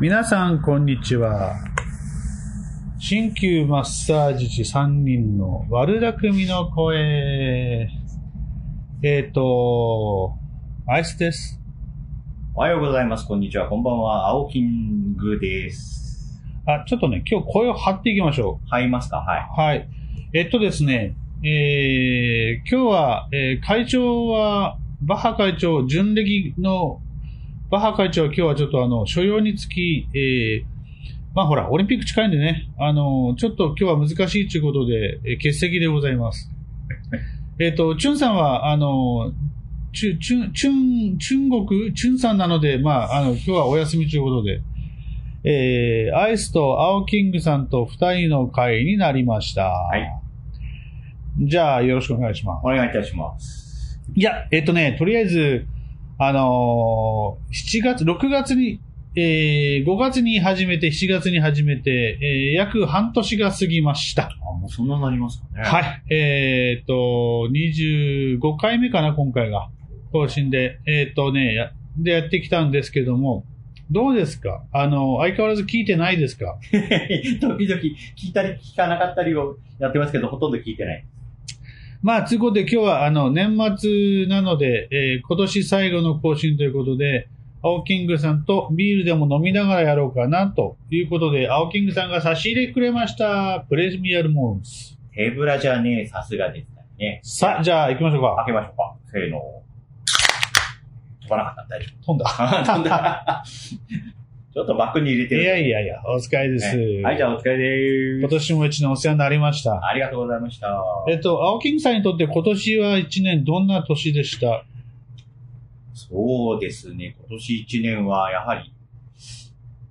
皆さん、こんにちは。鍼灸マッサージ師3人の悪巧みの声。えっ、と、アイスです。おはようございます。こんにちは。こんばんは。青キングです。あ、ちょっとね、今日声を張っていきましょ入りますか？はう。はい。えっとですね、えー、今日は、えー会長は、バッハ会長、準歴の、バッハ会長は今日はちょっとあの、所要につき、えー、まあほら、オリンピック近いんでね、あの、ちょっと今日は難しいということで、えー欠席でございます。えっと、チュンさんは、あの、チュ、チュン、チュン、中国、チュンさんなので、まあ、あの、今日はお休みということで、えー、アイスと青キングさんと二人の会になりました。い。じゃあ、よろしくお願いします。お願いいたします。いや、えっとね、とりあえず、あのー7月、6月に、えー、5月に始めて、7月に始めて、えー、約半年が過ぎました。あ、もうそんななりますかね。。はいい。えーっと、25回目かな、今回が。更新で。えーっとね、や、でやってきたんですけども、どうですか？あの、相変わらず聞いてないですか？時々聞いたり聞かなかったりをやってますけど、ほとんど聞いてない。まあ、ということで今日はあの、年末なので、えー今年最後の更新ということで、青キングさんとビールでも飲みながらやろうかなということで、青キングさんが差し入れくれました。プレミアルモールス。手ぶらじゃねえ、さすがですね。さあ、じゃあ行きましょうか。開けましょうか。せーの。飛ばなかった大丈飛んだ。夫。飛んだ。ちょっとバッグに入れている。やいやいや、お疲れです。ねはい、じゃあお疲れです。年も一年お世話になりました。ありがとうございました。えっと、青キングさんにとって今年は一年どんな年でした？そうですね。今年一年は、やはり、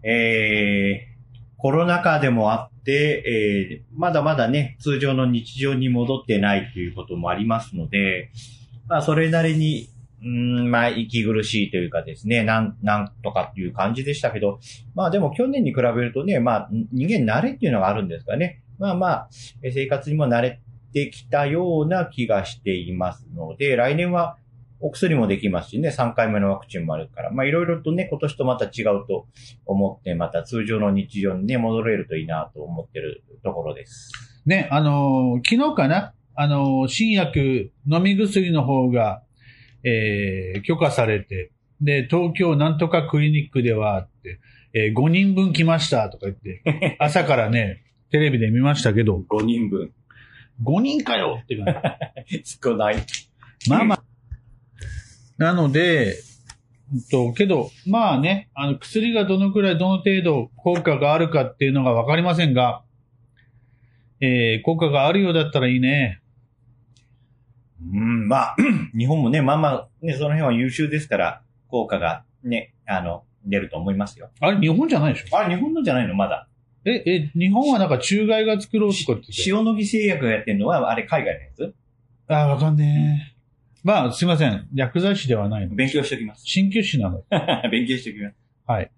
えー、コロナ禍でもあって、えー、まだまだね、通常の日常に戻ってないということもありますので、まあ、それなりに、うん、まあ、息苦しいというかですね、なん、なんとかっていう感じでしたけど、まあでも去年に比べるとね、まあ、人間慣れっていうのがあるんですかね。まあまあ、生活にも慣れてきたような気がしていますので、来年はお薬もできますしね、3回目のワクチンもあるから、まあいろいろとね、今年とまた違うと思って、また通常の日常にね、戻れるといいなと思ってるところです。ね、あのー昨日かな？あのー新薬、飲み薬の方が、えー許可されて、で、東京なんとかクリニックではって、えー5人分来ましたとか言って、朝からね、テレビで見ましたけど、5人分。5人かよって感じ。少ない。まあまあ。なので、うんと、けど、まあね、あの、薬がどのくらい、どの程度効果があるかっていうのがわかりませんが、えー、効果があるようだったらいいね。うん、まあ、日本もね、まあまあ、ね、その辺は優秀ですから、効果がね、あの、出ると思いますよ。あれ、日本じゃないでしょ？あれ、日本のじゃないのまだ。え、え、日本はなんか中外が作ろうとか言ってて。塩野義製薬がやってるのは、あれ、海外のやつ？あ、わかんねえ。まあ、すいません。薬剤師ではないの。勉強しておきます。鍼灸師なの。勉強しておきます。はい。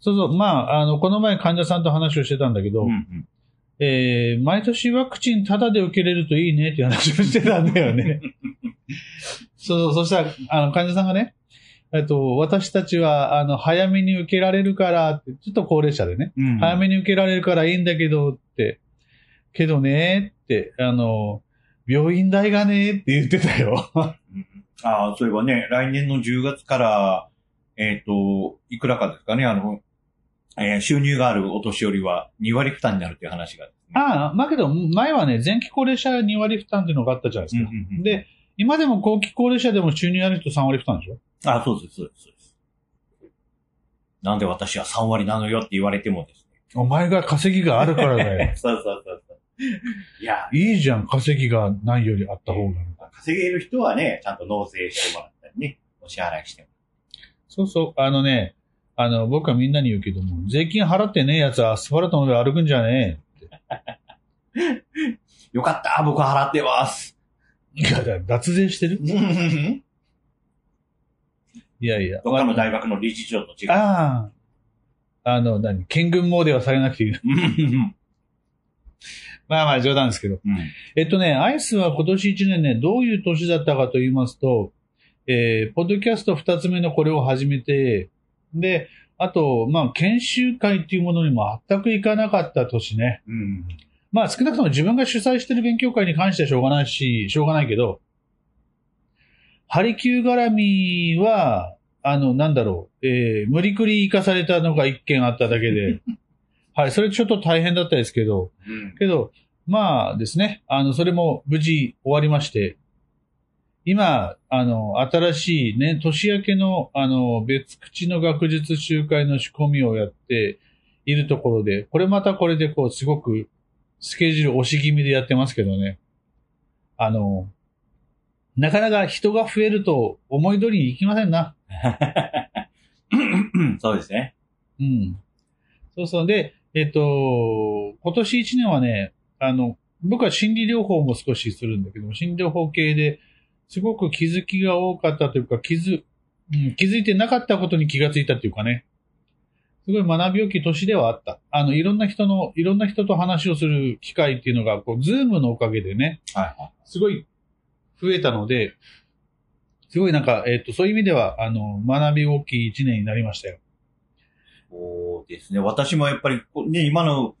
そうそう。まあ、あの、この前患者さんと話をしてたんだけど、うんうん。えー、毎年ワクチンタダで受けれるといいねっていう話をしてたんだよね。そうそう、そしたら、あの、患者さんがね、えっと、私たちは、あの、早めに受けられるからちょっと高齢者でね、うん早めに受けられるからいいんだけどって、けどねって、あの、病院代がねって言ってたよ。ああ、そういえばね、来年の10月から、えっ、と、いくらかですかね、あの、えー収入があるお年寄りは2割負担になるっていう話が、ああ、まあけど、前はね、前期高齢者2割負担っていうのがあったじゃないですか。うんうんうんで、今でも後期高齢者でも収入ある人3割負担でしょ？あそうです、そうです、そうです。なんで私は3割なのよって言われてもですお前が稼ぎがあるからだよね。そうそうそうそう。いや、いいじゃん、稼ぎがないよりあった方が。稼げる人はね、ちゃんと納税してもらったりね、お支払いしてもそうそう、あのね、あの、僕はみんなに言うけども、税金払ってねえやつはアスファルトの上歩くんじゃねよかった僕は払ってますえ。いや、だ脱税してる？いやいや。他の大学の理事長と違う。ああ。あの、何？県軍詣ではされなくていい。うんまあまあ冗談ですけど。うんえっとね、アイスは今年1年ね、どういう年だったかと言いますと、えー、ポッドキャスト2つ目のこれを始めて、で、あと、まあ、研修会っていうものにも全く行かなかった年ね。うん。まあ、少なくとも自分が主催してる勉強会に関してはしょうがないし、しょうがないけど、ハリキュー絡みは、あの、なんだろう、えー、無理くり行かされたのが一件あっただけで、はい、それちょっと大変だったですけど、うん。けど、まあですね、あの、それも無事終わりまして、今、あの、新しいね、年明けの、あの、別口の学術集会の仕込みをやっているところで、これまたこれでこう、すごく、スケジュール押し気味でやってますけどね。あの、なかなか人が増えると思い通りにいきませんな。そうですね。うん。そうそう。で、えっと、今年1年はね、あの、僕は心理療法も少しするんだけども、心理療法系ですごく気づきが多かったというか、気づ、うん、気づいてなかったことに気がついたというかね。すごい学びよき年ではあった。あの、いろんな人の、いろんな人と話をする機会っていうのが、こう、ズームのおかげでね、はいはい。すごい増えたので、すごいなんか、えっ、と、そういう意味では、あの、学び大きい一年になりましたよ。そうですね。私もやっぱり、ね、今の、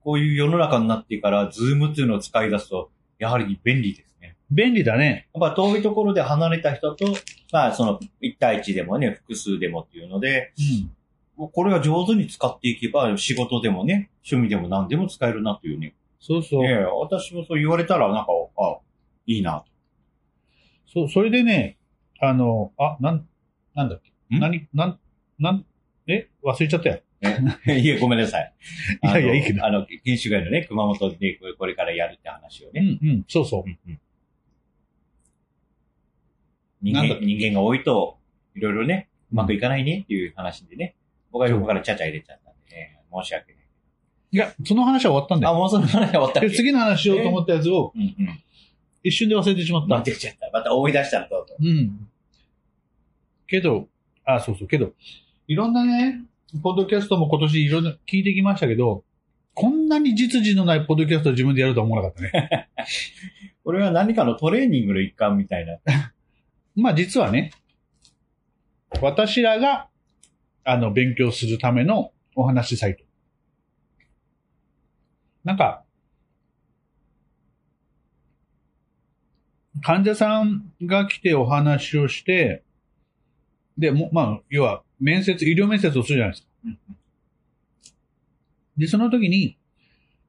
こういう世の中になってから、ズームっていうのを使い出すと、やはり便利で。便利だね。やっぱ遠いところで離れた人と、まあその、1対1でもね、複数でもっていうので、うん。もうこれが上手に使っていけば、仕事でもね、趣味でも何でも使えるなというね。そうそう。ええ私もそう言われたら、なんか、あ、いいな。そう、それでね、あの、あ、なん、なんだっけ？ん？何、なん、なん、え？忘れちゃったよ。え？いえ、ごめんなさい。いやいやいいけどあの、研修会のね、熊本でこれこれからやるって話をね。うんうん、そうそう。うんうん人間、人間が多いと、いろいろね、うまくいかないねっていう話でね、僕は横からちゃちゃ入れちゃったんでね、申し訳ない。いや、その話は終わったんだあ、よ。もうその話終わったっ次の話しようと思ったやつをうんうん。一瞬で忘れてしまった。待ってちゃった。また思い出したらどうぞ。うん。けど、あ、そうそう、けど、いろんなね、ポッドキャストも今年いろんな聞いてきましたけど、こんなに実需のないポッドキャストを自分でやるとは思わなかったね。これは何かのトレーニングの一環みたいな。まあ実はね、私らが、あの、勉強するためのお話サイト。なんか、患者さんが来てお話をして、で、も、まあ、要は、面接、医療面接をするじゃないですか。で、その時に、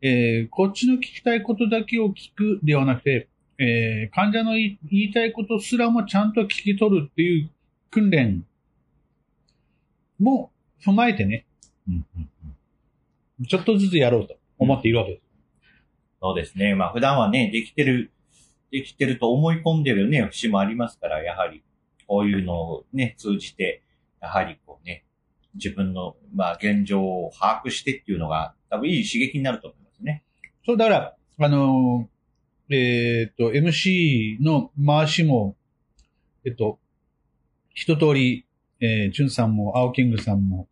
えーこっちの聞きたいことだけを聞くではなくて、えー患者の言いたいことすらもちゃんと聞き取るっていう訓練も踏まえてね、ちょっとずつやろうと思っているわけです。そうですね。まあ普段はね、できてる、できてると思い込んでるね、節もありますから、やはり、こういうのをね、通じて、やはりこうね、自分の、まあ現状を把握してっていうのが、多分いい刺激になると思いますね。そう、だから、あのーえーっと、MC の回しも、えっと、一通り、えー、ジュンさんも、青キングさんも、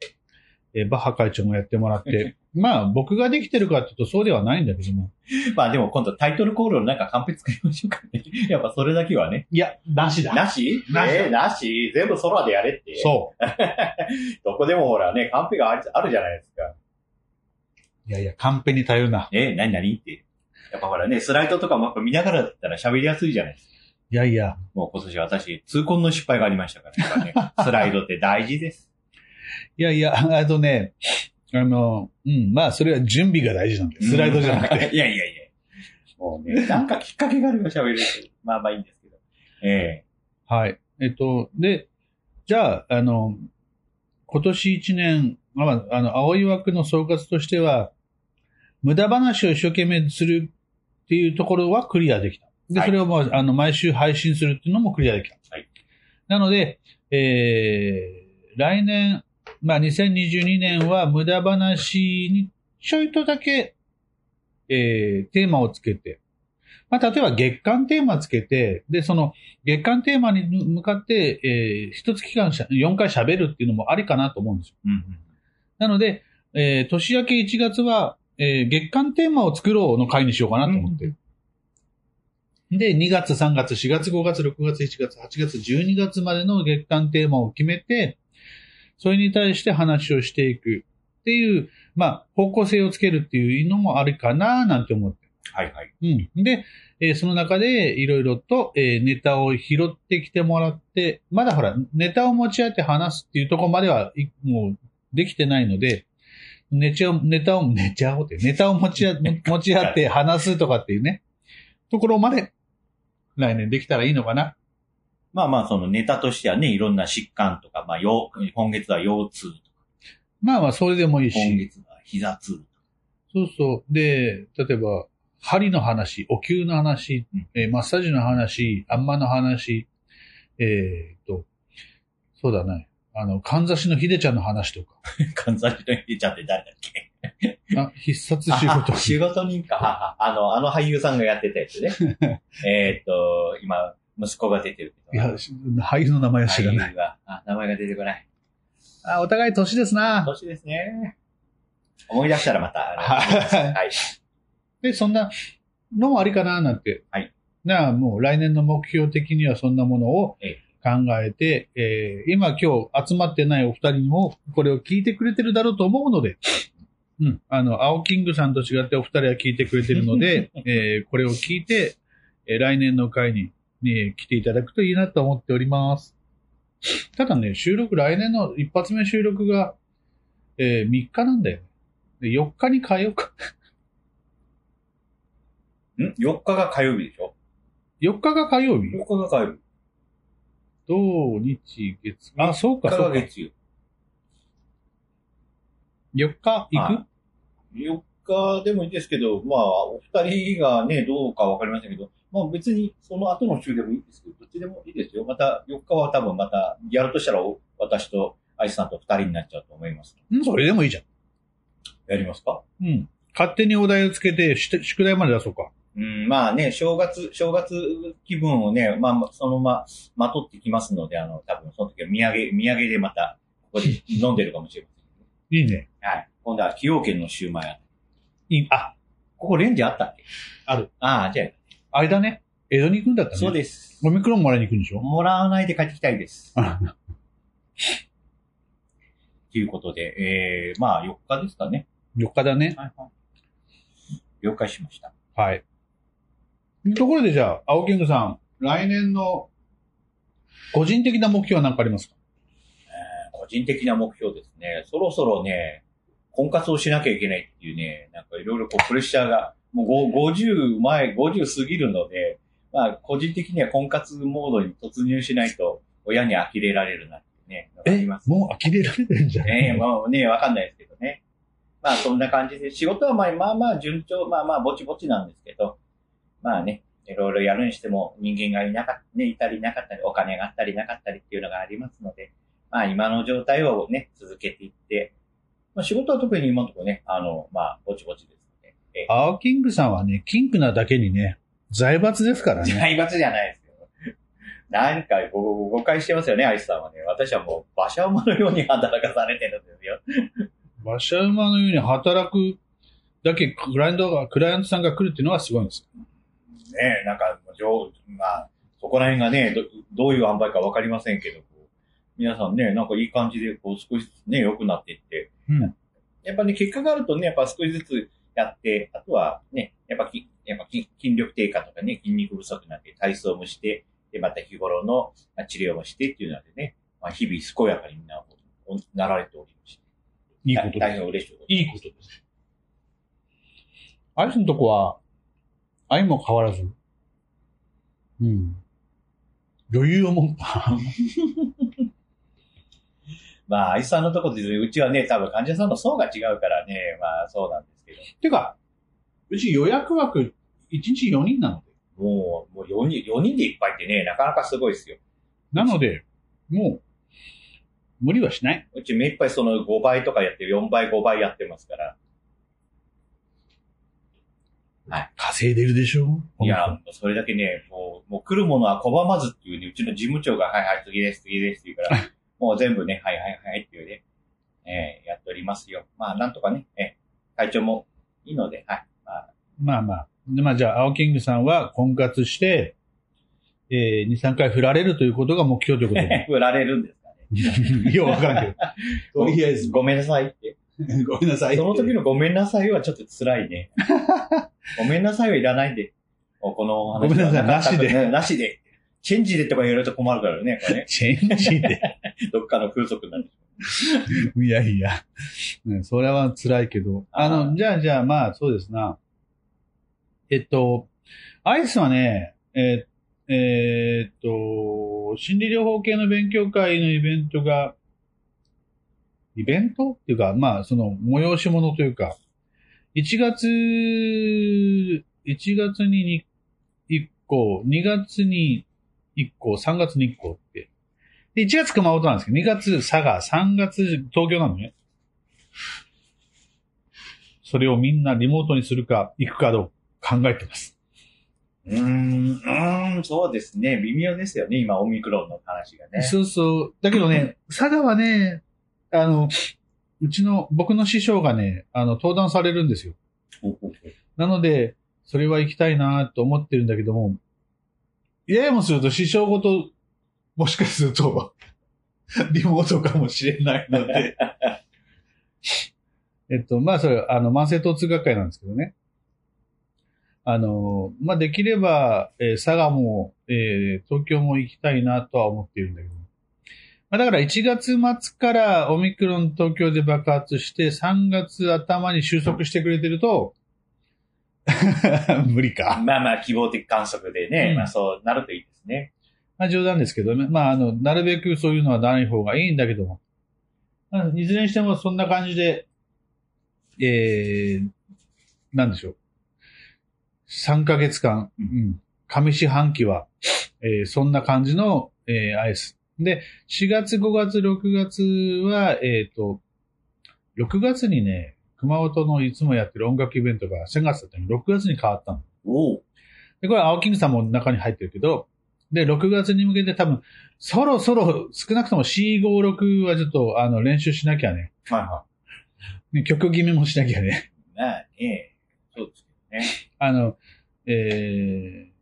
えーバッハ会長もやってもらって、まあ、僕ができてるかっていうとそうではないんだけども。まあでも今度タイトルコールのなんかカンペ作りましょうかね。やっぱそれだけはね。いや、なしだ。なし？なしえーなし？全部空でやれって。そう。どこでもほらね、カンペがあるじゃないですか。いやいや、カンペに頼るな。えー、何？何？って。やっぱほらね、スライドとかもやっぱ見ながらだったら喋りやすいじゃないですか。いやいや、もう今年私、痛恨の失敗がありましたから、ね、スライドって大事です。いやいや、あとね、あの、うん、まあ、それは準備が大事なんです。スライドじゃなくて。いやいやいや。もうね、なんかきっかけがあれば喋れると。まあまあいいんですけど。えはい。えっと、で、じゃあ、あの、今年一年、まあ、あの、青い枠の総括としては、無駄話を一生懸命するっていうところはクリアできた。で、はいそれをもう、あの、毎週配信するっていうのもクリアできた。はいなので、えー、来年、まあ、2022年は無駄話にちょいとだけ、えー、テーマをつけて、まあ、例えば月間テーマつけて、で、その月間テーマに向かって、えー、一月間しゃ4回喋るっていうのもありかなと思うんですよ。えうんうん。なので、えー、年明け1月は、えー、月間テーマを作ろうの回にしようかなと思って。で、2月、3月、4月、5月、6月、7月、8月、12月までの月間テーマを決めて、それに対して話をしていくっていう、まあ、方向性をつけるっていうのもあるかななんて思って。はいはい。うん。で、えーその中でいろいろと、えーネタを拾ってきてもらって、まだほら、ネタを持ち合って話すっていうところまでは、いもう、できてないので、ネチャネタを、ネチャをって、ネタを持ち合持ち合って話すとかっていうね、ところまで、来年できたらいいのかな。まあまあ、そのネタとしてはね、いろんな疾患とか、まあ、腰今月は腰痛とか、まあまあ、それでもいい今し。月は膝痛とか。そうそう。で、例えば、針の話、お灸の話うん、えーマッサージの話、あんまの話、えーっと、そうだね。あの、かんざしのひでちゃんの話とか。関西のひちゃんって誰だっけ？あ、必殺仕事あ。仕事人か。あの、あの俳優さんがやってたやつね。えーっと、今、息子が出てるけど。いや、俳優の名前は知らない。あ、名前が出てこない。あ、お互い年ですな。年ですね。思い出したらまた。はいはい。で、そんなのもありかな、なんて。はい。なあ、もう来年の目標的にはそんなものをええ考えて、えー今今日集まってないお二人もこれを聞いてくれてるだろうと思うので、うん。あの、青キングさんと違ってお二人は聞いてくれてるので、えーこれを聞いて、えー来年の会に、ね、来ていただくといいなと思っております。ただね、収録、来年の一発目収録が、えー3日なんだよ。で4日に変えようか。ん ?4 日が火曜日でしょ？4日が火曜日 ?4 日が火曜日。土日月。あ、そうか、4日そうか。が月曜。4日？行はく4日でもいいですけど、まあ、お二人がね、どうかわかりませんけど、まあ別にその後の週でもいいですけど、どっちでもいいですよ。また4日は多分また、やるとしたらお私とアイスさんと二人になっちゃうと思います。うん、それでもいいじゃん。やりますか？うん。勝手にお題をつけて、し宿題まで出そうか。うん、まあね、正月、正月気分をね、まあ、そのまま、まとってきますので、あの、多分その時は土産、土産でまた、ここで飲んでるかもしれません。いいね。はい。今度は崎陽軒のシューマイあいい。あ、ここレンジあったっけ？ある。ああ、じゃあれだね。江戸に行くんだったあ、ね。そうです。オミクロンもらいに行くんでしょ？もらわないで帰ってきたいです。あということで、えー、まあ4日ですかね。4日だね。はいはい。了解しました。はい。ところでじゃあ、青キングさん、来年の個人的な目標は何かありますか？個人的な目標ですね。そろそろね、婚活をしなきゃいけないっていうね、なんかいろいろこうプレッシャーが、もうご50前、50過ぎるので、まあ個人的には婚活モードに突入しないと親に呆れられるなってね、わかります。もう呆れられてるんじゃないねまあね、わかんないですけどね。まあそんな感じで、仕事はまあまあまあ順調、まあまあぼちぼちなんですけど、まあね、いろいろやるにしても人間がいなかった、ね、いたりいなかったり、お金があったりなかったりっていうのがありますので、まあ今の状態をね、続けていって、まあ仕事は特に今のところね、あの、まあぼちぼちですので、え青キングさんはね、キングなだけにね、財閥ですからね。財閥じゃないですけど。なんかご誤解してますよね、アイスさんはね。私はもう馬車馬のように働かされてるんですよ。馬車馬のように働くだけクライアントが、クライアントさんが来るっていうのはすごいんです。ねなんか、上まあ、そこら辺がね、どどういう塩梅かわかりませんけど、皆さんね、なんかいい感じで、こう少しずつね、良くなっていって、うん。やっぱね、結果があるとね、やっぱ少しずつやって、あとはね、やっぱきやっぱ筋筋力低下とかね、筋肉不足になって体操もして、で、また日頃のまあ治療もしてっていうのでね、まあ、日々健やかにみんなおなられておりまして。いいことです。大変嬉しいこといいことです。アイスのとこは、愛も変わらず。うん。余裕を持った。まあ、愛さんのところで、うちはね、多分患者さんの層が違うからね、まあそうなんですけど。てか、うち予約枠1日4人なので。もう、もう4人、4人でいっぱいってね、なかなかすごいですよ。なので、もう、無理はしない。うち目いっぱいその5倍とかやって、4倍、5倍やってますから。稼いでるでしょ？いや、それだけね、もう、もう来るものは拒まずっていうね、うちの事務長が、はいはい、次です、次ですって言うから、もう全部ね、はいはいはいっていうね、えーやっておりますよ。まあ、なんとかね、えー体調もいいので、はい。まあ、まあまあ。でまあじゃあ、青キングさんは婚活して、えー、2、3回振られるということが目標ということで。振られるんですかね。ね。いや、わからんけど。とりあえず。ごめんなさいって。ごめんなさい。その時のごめんなさいはちょっと辛いね。ごめんなさいはいらないで。もうこのお話はごめんなさいなしでねなしで。チェンジでとか言われると困るからね。これねチェンジで。どっかの風俗になる。いやいや。ね、それは辛いけど。ああの、じゃあじゃあまあ、そうですな。えっと、アイスはね、えーえーっと、心理療法系の勉強会のイベントが、イベント？っていうか、まあ、その、催し物というか、1月、1月に1個、2月に1個、3月に1個って。で、1月熊本なんですけど、2月佐賀、3月東京なのね。それをみんなリモートにするか、行くかどうか考えてます。うーん、うーん、そうですね。微妙ですよね。今、オミクロンの話がね。そうそう。だけどね、佐賀はね、あの、うちの、僕の師匠がね、あの、登壇されるんですよ。なので、それは行きたいなと思ってるんだけども、ややもすると師匠ごと、もしかすると、リモートかもしれないので、えっと、まあ、それ、あの、慢性疼痛学会なんですけどね。あの、まあ、できれば、えー佐賀も、えー東京も行きたいなとは思っているんだけど。まあ、だから1月末からオミクロン東京で爆発して、3月頭に収束してくれてると、無理か。まあまあ、希望的観測でね、うんまあそうなるといいですね。まあ冗談ですけどね。まああの、なるべくそういうのはない方がいいんだけども。まあいずれにしてもそんな感じで、えー、なんでしょう。3ヶ月間、うん、上四半期は、えーそんな感じの、えーアイス。で、4月、5月、6月は、えっ、と、6月にね、熊本のいつもやってる音楽イベントが4月だったのに6月に変わったの。おお。で、これ、青キングさんも中に入ってるけど、で、6月に向けて多分、そろそろ少なくとも C56 はちょっと、あの、練習しなきゃね。はいはね曲決めもしなきゃね。い。まあね、そうですね。あの、えー、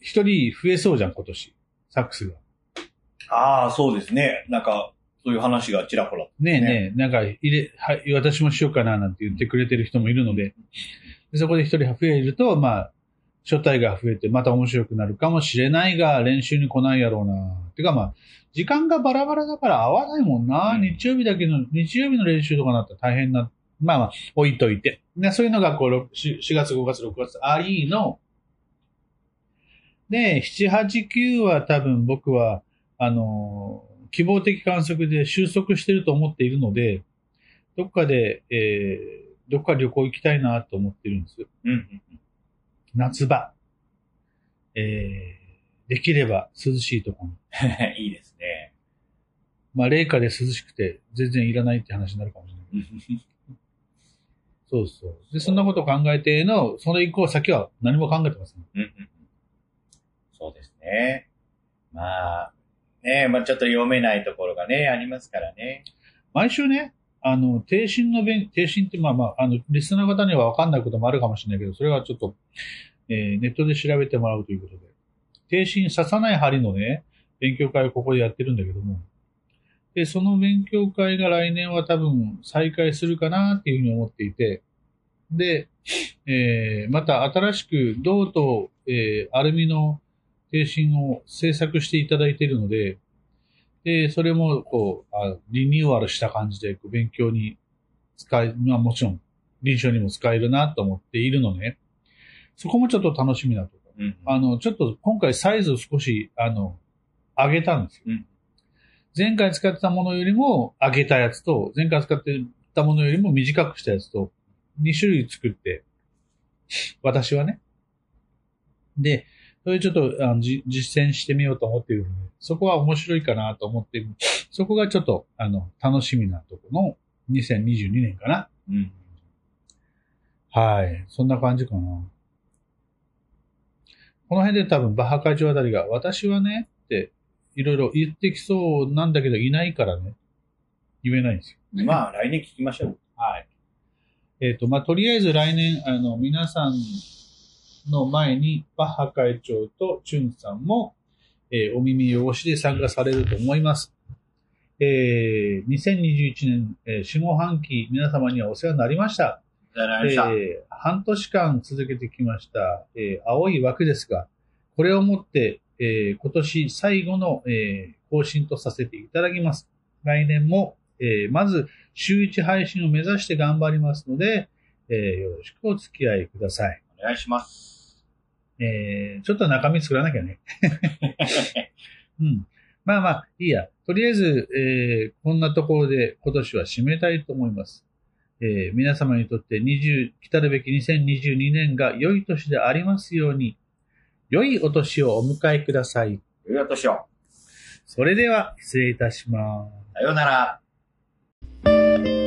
一人増えそうじゃん、今年。サックスが。ああ、そうですね。なんか、そういう話がちらほら。ねえねえ、なんか、入れ、はい、私もしようかな、なんて言ってくれてる人もいるので、でそこで一人増えると、まあ、初体が増えて、また面白くなるかもしれないが、練習に来ないやろうな。てかまあ、時間がバラバラだから合わないもんな。うん日曜日だけの、日曜日の練習とかなったら大変な。まあまあ、置いといて。でそういうのがこう、ろく4 4月、5月、6月ありの、で、7、8、9は多分僕は、あのー希望的観測で収束してると思っているので、どっかで、えー、どっか旅行行きたいなと思ってるんですよ。うんうん夏場。えー、できれば涼しいところに。うん。いいですね。まあ、冷夏で涼しくて全然いらないって話になるかもしれない。そうそう。で、そんなことを考えての、その以降先は何も考えてませんうんうんそうですね。まあ、ねまあちょっと読めないところがね、ありますからね。毎週ね、あの、低心の勉、低心ってまあまあ、あの、リスナー方には分かんないこともあるかもしれないけど、それはちょっと、えーネットで調べてもらうということで。低心刺さない針のね、勉強会をここでやってるんだけども、で、その勉強会が来年は多分再開するかなっていうふうに思っていて、で、えーまた新しく銅と、えーアルミの低心を制作していただいているので、で、それも、こう、あリニューアルした感じで、勉強に使え、まあもちろん、臨床にも使えるなと思っているのね。そこもちょっと楽しみなところ。うんあの、ちょっと今回サイズを少し、あの、上げたんですよ。うん前回使ってたものよりも上げたやつと、前回使ってたものよりも短くしたやつと、2種類作って、私はね。で、それちょっとあのじ実践してみようと思っているので、そこは面白いかなと思っている。そこがちょっと、あの、楽しみなところの2022年かな。うん。はい。そんな感じかな。この辺で多分バッハ会長あたりが、私はね、って、いろいろ言ってきそうなんだけど、いないからね、言えないんですよ。まあ、来年聞きましょう。はい。えっ、と、まあ、とりあえず来年、あの、皆さんの前に、バッハ会長とチュンさんも、えーお耳汚しで参加されると思います。えー2021年、えー下半期、皆様にはお世話になりました。えー半年間続けてきました、えー青い枠ですが、これをもって、えー今年最後の、えー更新とさせていただきます。来年も、えーまず週1配信を目指して頑張りますので、えーよろしくお付き合いください。お願いします。えーちょっと中身作らなきゃね。うん。まあまあ、いいや。とりあえず、えーこんなところで今年は締めたいと思います。えー皆様にとって20、来たるべき2022年が良い年でありますように、良いお年をお迎えください。よいお年を。それでは、失礼いたします。さようなら。